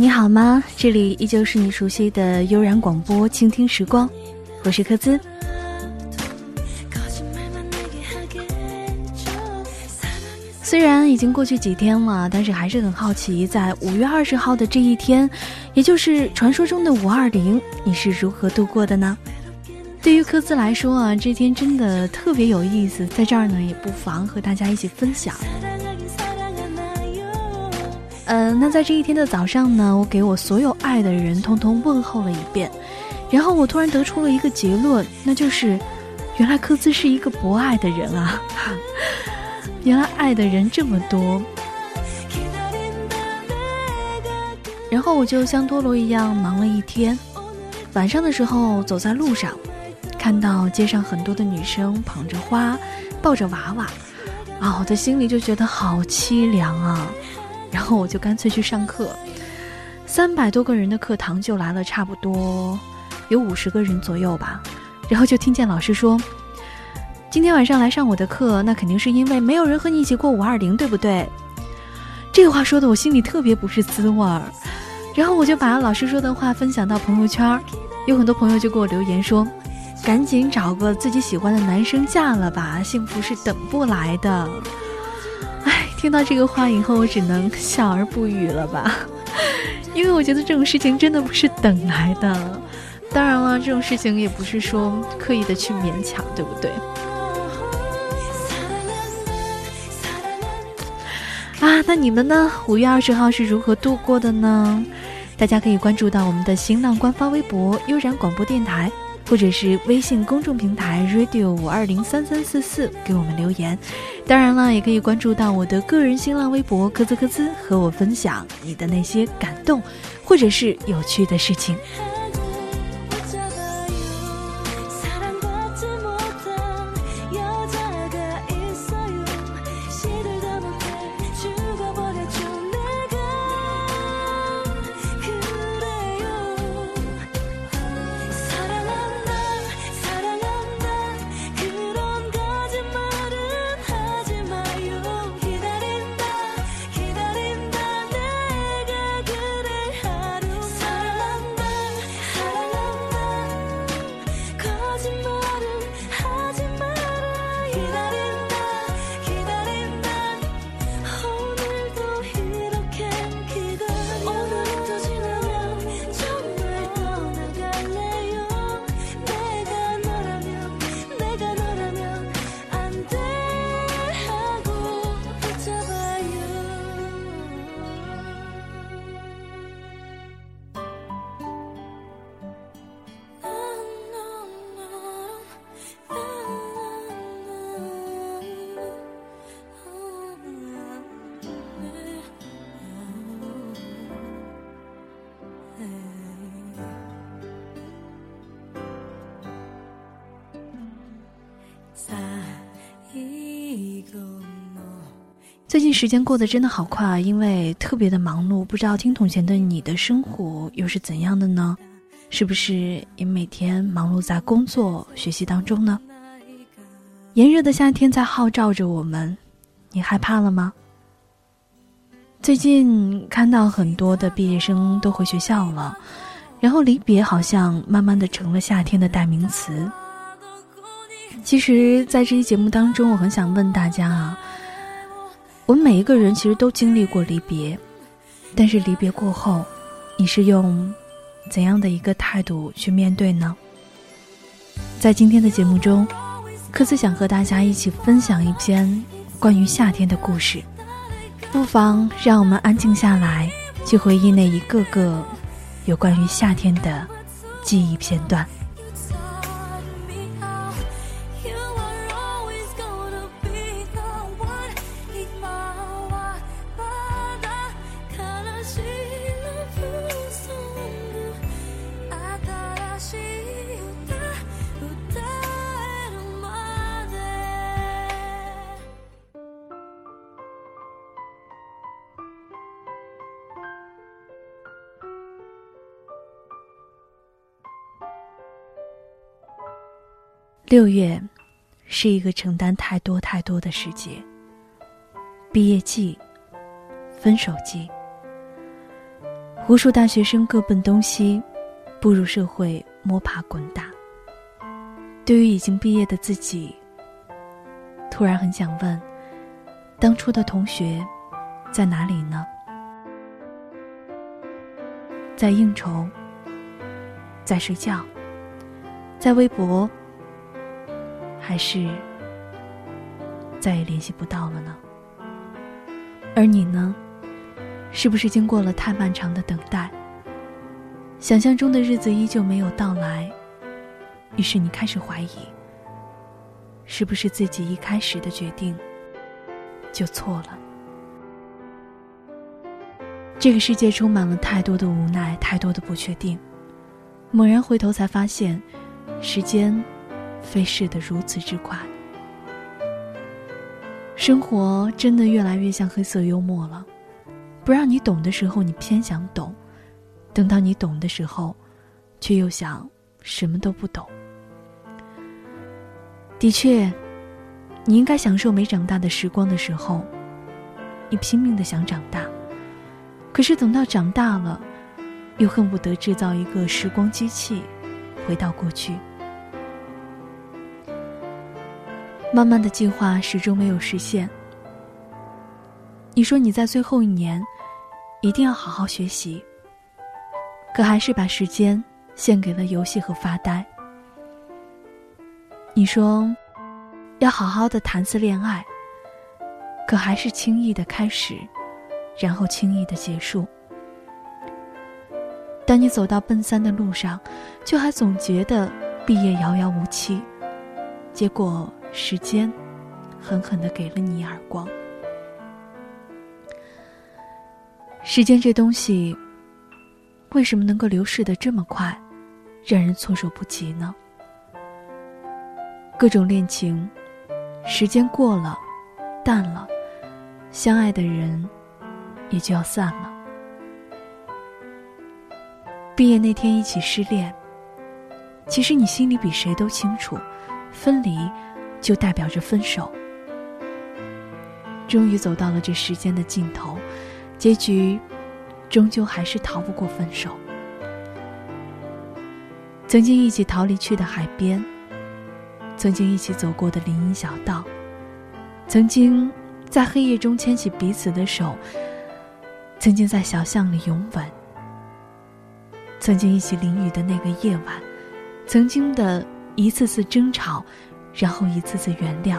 你好吗？这里依旧是你熟悉的悠然广播，倾听时光，我是柯兹。虽然已经过去几天了，但是还是很好奇，在五月二十号的这一天，也就是传说中的五二零，你是如何度过的呢？对于科兹来说啊，这天真的特别有意思，在这儿呢，也不妨和大家一起分享。嗯，那在这一天的早上呢，我给我所有爱的人通通问候了一遍，然后我突然得出了一个结论，那就是，原来科兹是一个不爱的人啊，原来爱的人这么多。然后我就像多罗一样忙了一天，晚上的时候走在路上。看到街上很多的女生捧着花，抱着娃娃，啊，我的心里就觉得好凄凉啊。然后我就干脆去上课，三百多个人的课堂就来了，差不多有五十个人左右吧。然后就听见老师说：“今天晚上来上我的课，那肯定是因为没有人和你一起过五二零，对不对？”这话说的我心里特别不是滋味儿。然后我就把老师说的话分享到朋友圈，有很多朋友就给我留言说。赶紧找个自己喜欢的男生嫁了吧，幸福是等不来的。听到这个话以后，我只能笑而不语了吧，因为我觉得这种事情真的不是等来的。当然了，这种事情也不是说刻意的去勉强，对不对？啊，那你们呢？五月二十号是如何度过的呢？大家可以关注到我们的新浪官方微博“悠然广播电台”。或者是微信公众平台 radio 五二零三三四四给我们留言，当然了，也可以关注到我的个人新浪微博科兹科兹，和我分享你的那些感动，或者是有趣的事情。to know. 最近时间过得真的好快啊，因为特别的忙碌。不知道听筒前的你的生活又是怎样的呢？是不是也每天忙碌在工作、学习当中呢？炎热的夏天在号召着我们，你害怕了吗？最近看到很多的毕业生都回学校了，然后离别好像慢慢的成了夏天的代名词。其实，在这期节目当中，我很想问大家啊。我们每一个人其实都经历过离别，但是离别过后，你是用怎样的一个态度去面对呢？在今天的节目中，科斯想和大家一起分享一篇关于夏天的故事，不妨让我们安静下来，去回忆那一个个有关于夏天的记忆片段。六月，是一个承担太多太多的时节。毕业季，分手季，无数大学生各奔东西，步入社会摸爬滚打。对于已经毕业的自己，突然很想问：当初的同学在哪里呢？在应酬，在睡觉，在微博，还是再也联系不到了呢？而你呢？是不是经过了太漫长的等待，想象中的日子依旧没有到来，于是你开始怀疑，是不是自己一开始的决定就错了？这个世界充满了太多的无奈，太多的不确定。猛然回头，才发现，时间飞逝的如此之快，生活真的越来越像黑色幽默了。不让你懂的时候，你偏想懂；等到你懂的时候，却又想什么都不懂。的确，你应该享受没长大的时光的时候，你拼命的想长大。可是等到长大了，又恨不得制造一个时光机器，回到过去。慢慢的计划始终没有实现。你说你在最后一年，一定要好好学习。可还是把时间献给了游戏和发呆。你说，要好好的谈次恋爱。可还是轻易的开始，然后轻易的结束。当你走到奔三的路上，却还总觉得毕业遥遥无期。结果时间，狠狠的给了你耳光。时间这东西，为什么能够流逝的这么快，让人措手不及呢？各种恋情，时间过了，淡了，相爱的人也就要散了。毕业那天一起失恋，其实你心里比谁都清楚，分离就代表着分手。终于走到了这时间的尽头。结局，终究还是逃不过分手。曾经一起逃离去的海边，曾经一起走过的林荫小道，曾经在黑夜中牵起彼此的手，曾经在小巷里拥吻，曾经一起淋雨的那个夜晚，曾经的一次次争吵，然后一次次原谅，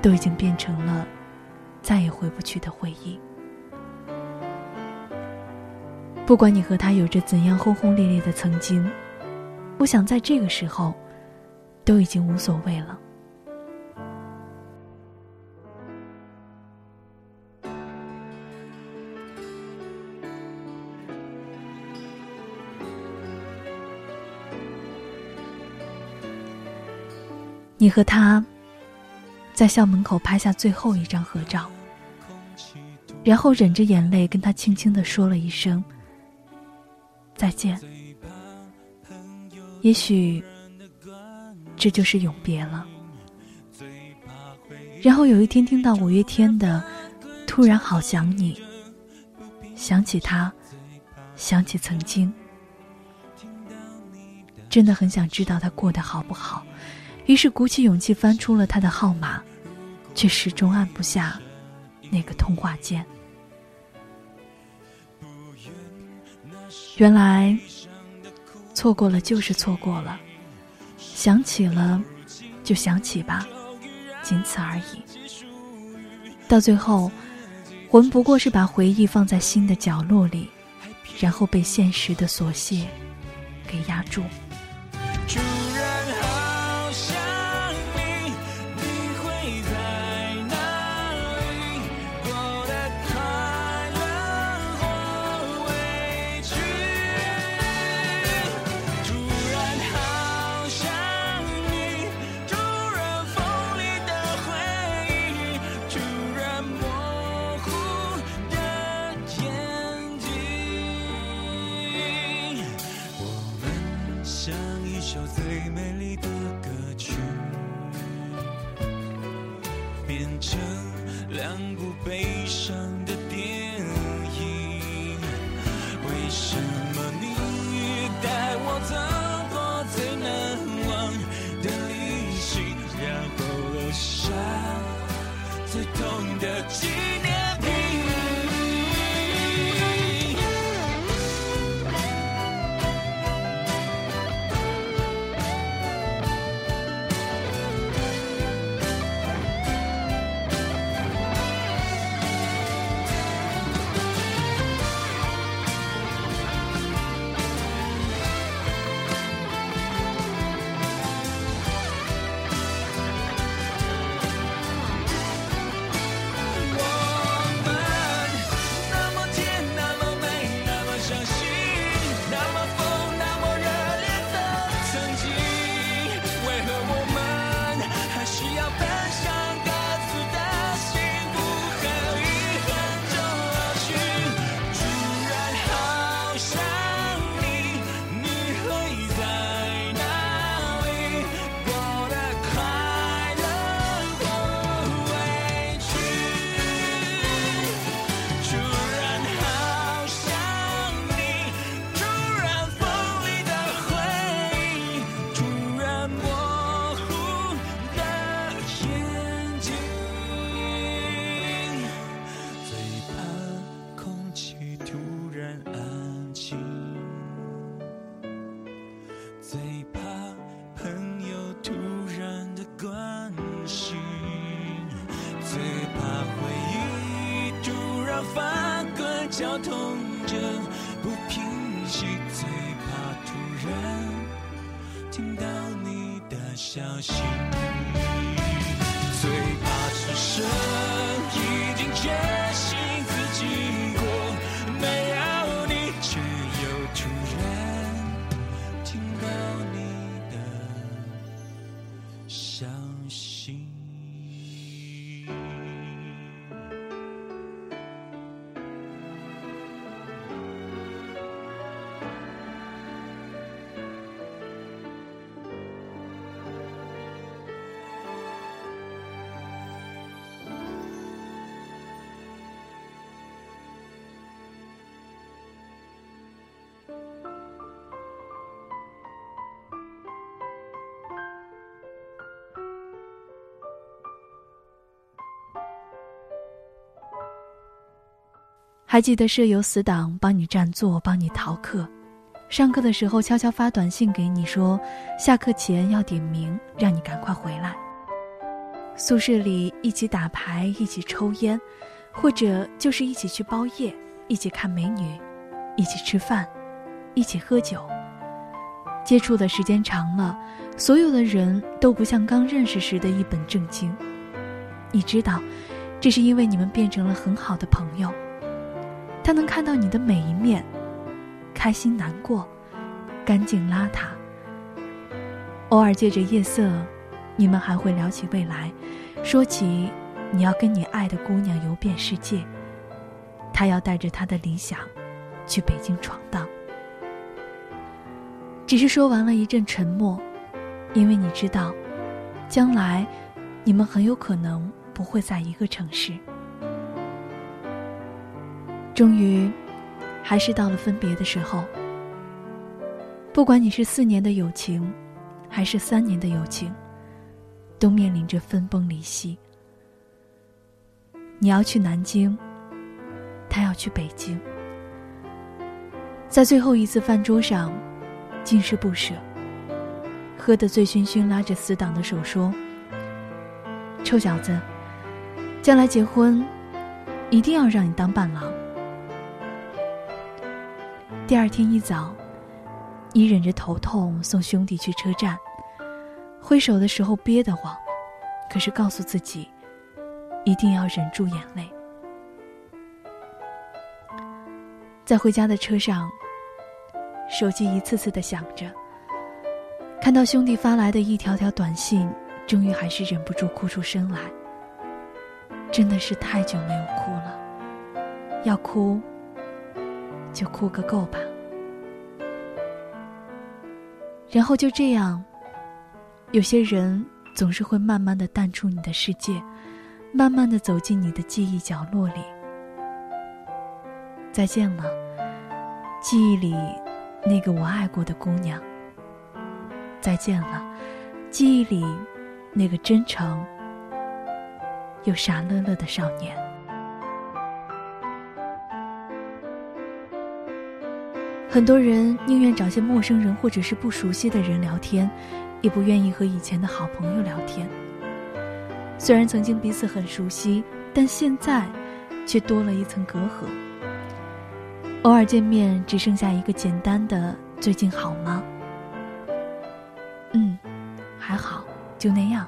都已经变成了再也回不去的回忆。不管你和他有着怎样轰轰烈烈的曾经，我想在这个时候，都已经无所谓了。你和他在校门口拍下最后一张合照，然后忍着眼泪跟他轻轻的说了一声。再见。也许这就是永别了。然后有一天听到五月天的《突然好想你》，想起他，想起曾经，真的很想知道他过得好不好。于是鼓起勇气翻出了他的号码，却始终按不下那个通话键。原来，错过了就是错过了，想起了，就想起吧，仅此而已。到最后，我们不过是把回忆放在心的角落里，然后被现实的琐屑给压住。en el 听到你的消息，最怕此生已还记得舍友死党帮你占座，帮你逃课，上课的时候悄悄发短信给你说，下课前要点名，让你赶快回来。宿舍里一起打牌，一起抽烟，或者就是一起去包夜，一起看美女，一起吃饭，一起喝酒。接触的时间长了，所有的人都不像刚认识时的一本正经。你知道，这是因为你们变成了很好的朋友。他能看到你的每一面，开心、难过，干净、邋遢。偶尔借着夜色，你们还会聊起未来，说起你要跟你爱的姑娘游遍世界，他要带着他的理想去北京闯荡。只是说完了一阵沉默，因为你知道，将来你们很有可能不会在一个城市。终于，还是到了分别的时候。不管你是四年的友情，还是三年的友情，都面临着分崩离析。你要去南京，他要去北京。在最后一次饭桌上，尽是不舍。喝得醉醺醺，拉着死党的手说：“臭小子，将来结婚，一定要让你当伴郎。”第二天一早，你忍着头痛送兄弟去车站，挥手的时候憋得慌，可是告诉自己，一定要忍住眼泪。在回家的车上，手机一次次的响着，看到兄弟发来的一条条短信，终于还是忍不住哭出声来。真的是太久没有哭了，要哭。就哭个够吧，然后就这样，有些人总是会慢慢的淡出你的世界，慢慢的走进你的记忆角落里。再见了，记忆里那个我爱过的姑娘。再见了，记忆里那个真诚又傻乐乐的少年。很多人宁愿找些陌生人或者是不熟悉的人聊天，也不愿意和以前的好朋友聊天。虽然曾经彼此很熟悉，但现在却多了一层隔阂。偶尔见面，只剩下一个简单的“最近好吗？”嗯，还好，就那样。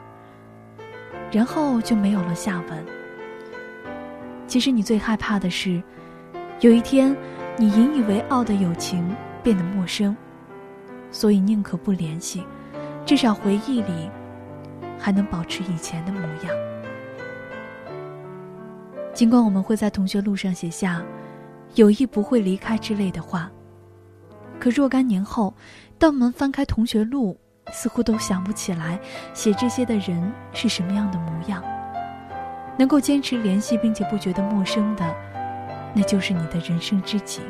然后就没有了下文。其实你最害怕的是，有一天。你引以为傲的友情变得陌生，所以宁可不联系，至少回忆里还能保持以前的模样。尽管我们会在同学录上写下“友谊不会离开”之类的话，可若干年后，当我们翻开同学录，似乎都想不起来写这些的人是什么样的模样。能够坚持联系并且不觉得陌生的。那就是你的人生知己，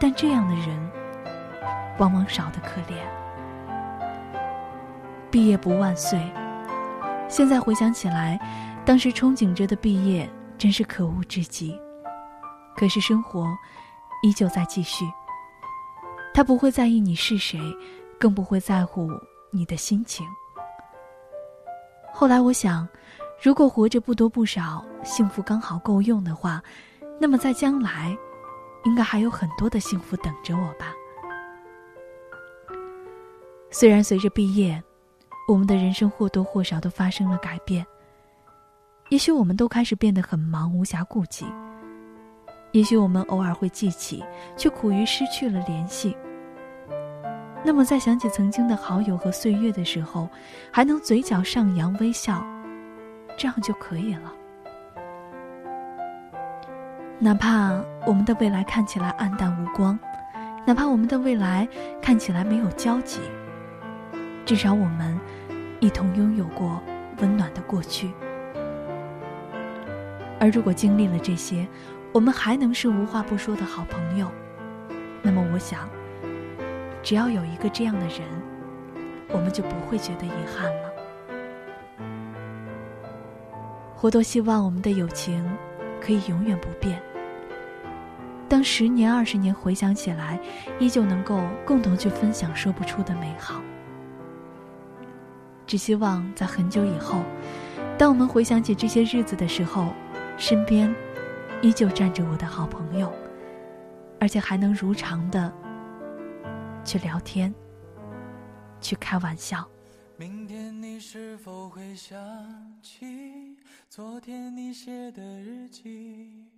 但这样的人往往少得可怜。毕业不万岁，现在回想起来，当时憧憬着的毕业真是可恶至极。可是生活依旧在继续，他不会在意你是谁，更不会在乎你的心情。后来我想，如果活着不多不少，幸福刚好够用的话。那么，在将来，应该还有很多的幸福等着我吧。虽然随着毕业，我们的人生或多或少都发生了改变。也许我们都开始变得很忙，无暇顾及；也许我们偶尔会记起，却苦于失去了联系。那么，在想起曾经的好友和岁月的时候，还能嘴角上扬微笑，这样就可以了。哪怕我们的未来看起来暗淡无光，哪怕我们的未来看起来没有交集，至少我们一同拥有过温暖的过去。而如果经历了这些，我们还能是无话不说的好朋友，那么我想，只要有一个这样的人，我们就不会觉得遗憾了。我多希望我们的友情可以永远不变。当十年、二十年回想起来，依旧能够共同去分享说不出的美好。只希望在很久以后，当我们回想起这些日子的时候，身边依旧站着我的好朋友，而且还能如常的去聊天、去开玩笑。明天你是否会想起昨天你写的日记？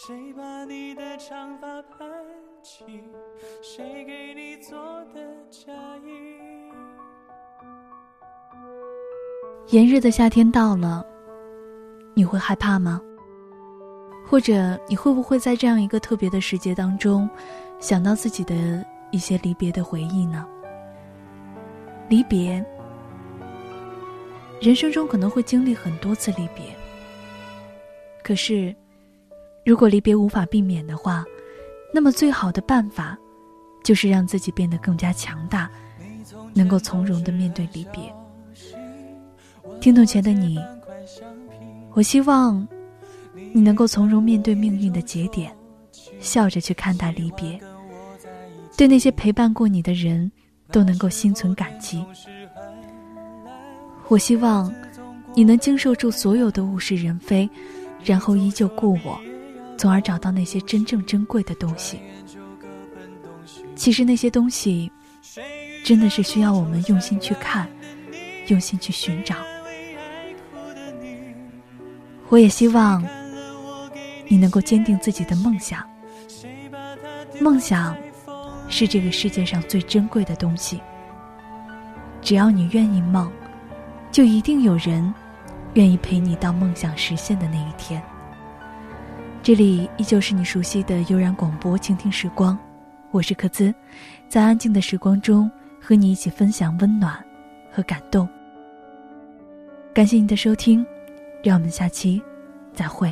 谁把你的长发盘起？谁给你做的嫁衣？炎热的夏天到了，你会害怕吗？或者你会不会在这样一个特别的时节当中，想到自己的一些离别的回忆呢？离别，人生中可能会经历很多次离别，可是。如果离别无法避免的话，那么最好的办法，就是让自己变得更加强大，能够从容的面对离别。听懂前的你，我希望你能够从容面对命运的节点，笑着去看待离别。对那些陪伴过你的人，都能够心存感激。我希望你能经受住所有的物是人非，然后依旧故我。从而找到那些真正珍贵的东西。其实那些东西，真的是需要我们用心去看，用心去寻找。我也希望你能够坚定自己的梦想，梦想是这个世界上最珍贵的东西。只要你愿意梦，就一定有人愿意陪你到梦想实现的那一天。这里依旧是你熟悉的悠然广播，倾听时光，我是克孜，在安静的时光中和你一起分享温暖和感动。感谢你的收听，让我们下期再会。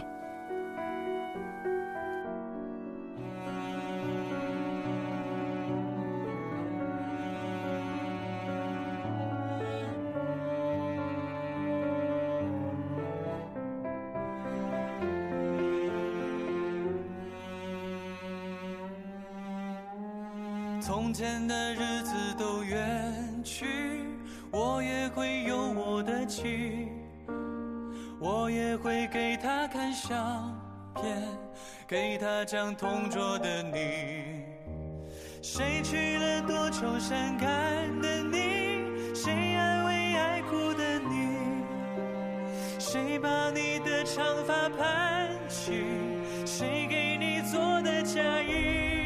谁把你的长发盘起？谁给你做的嫁衣？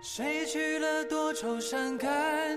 谁娶了多愁善感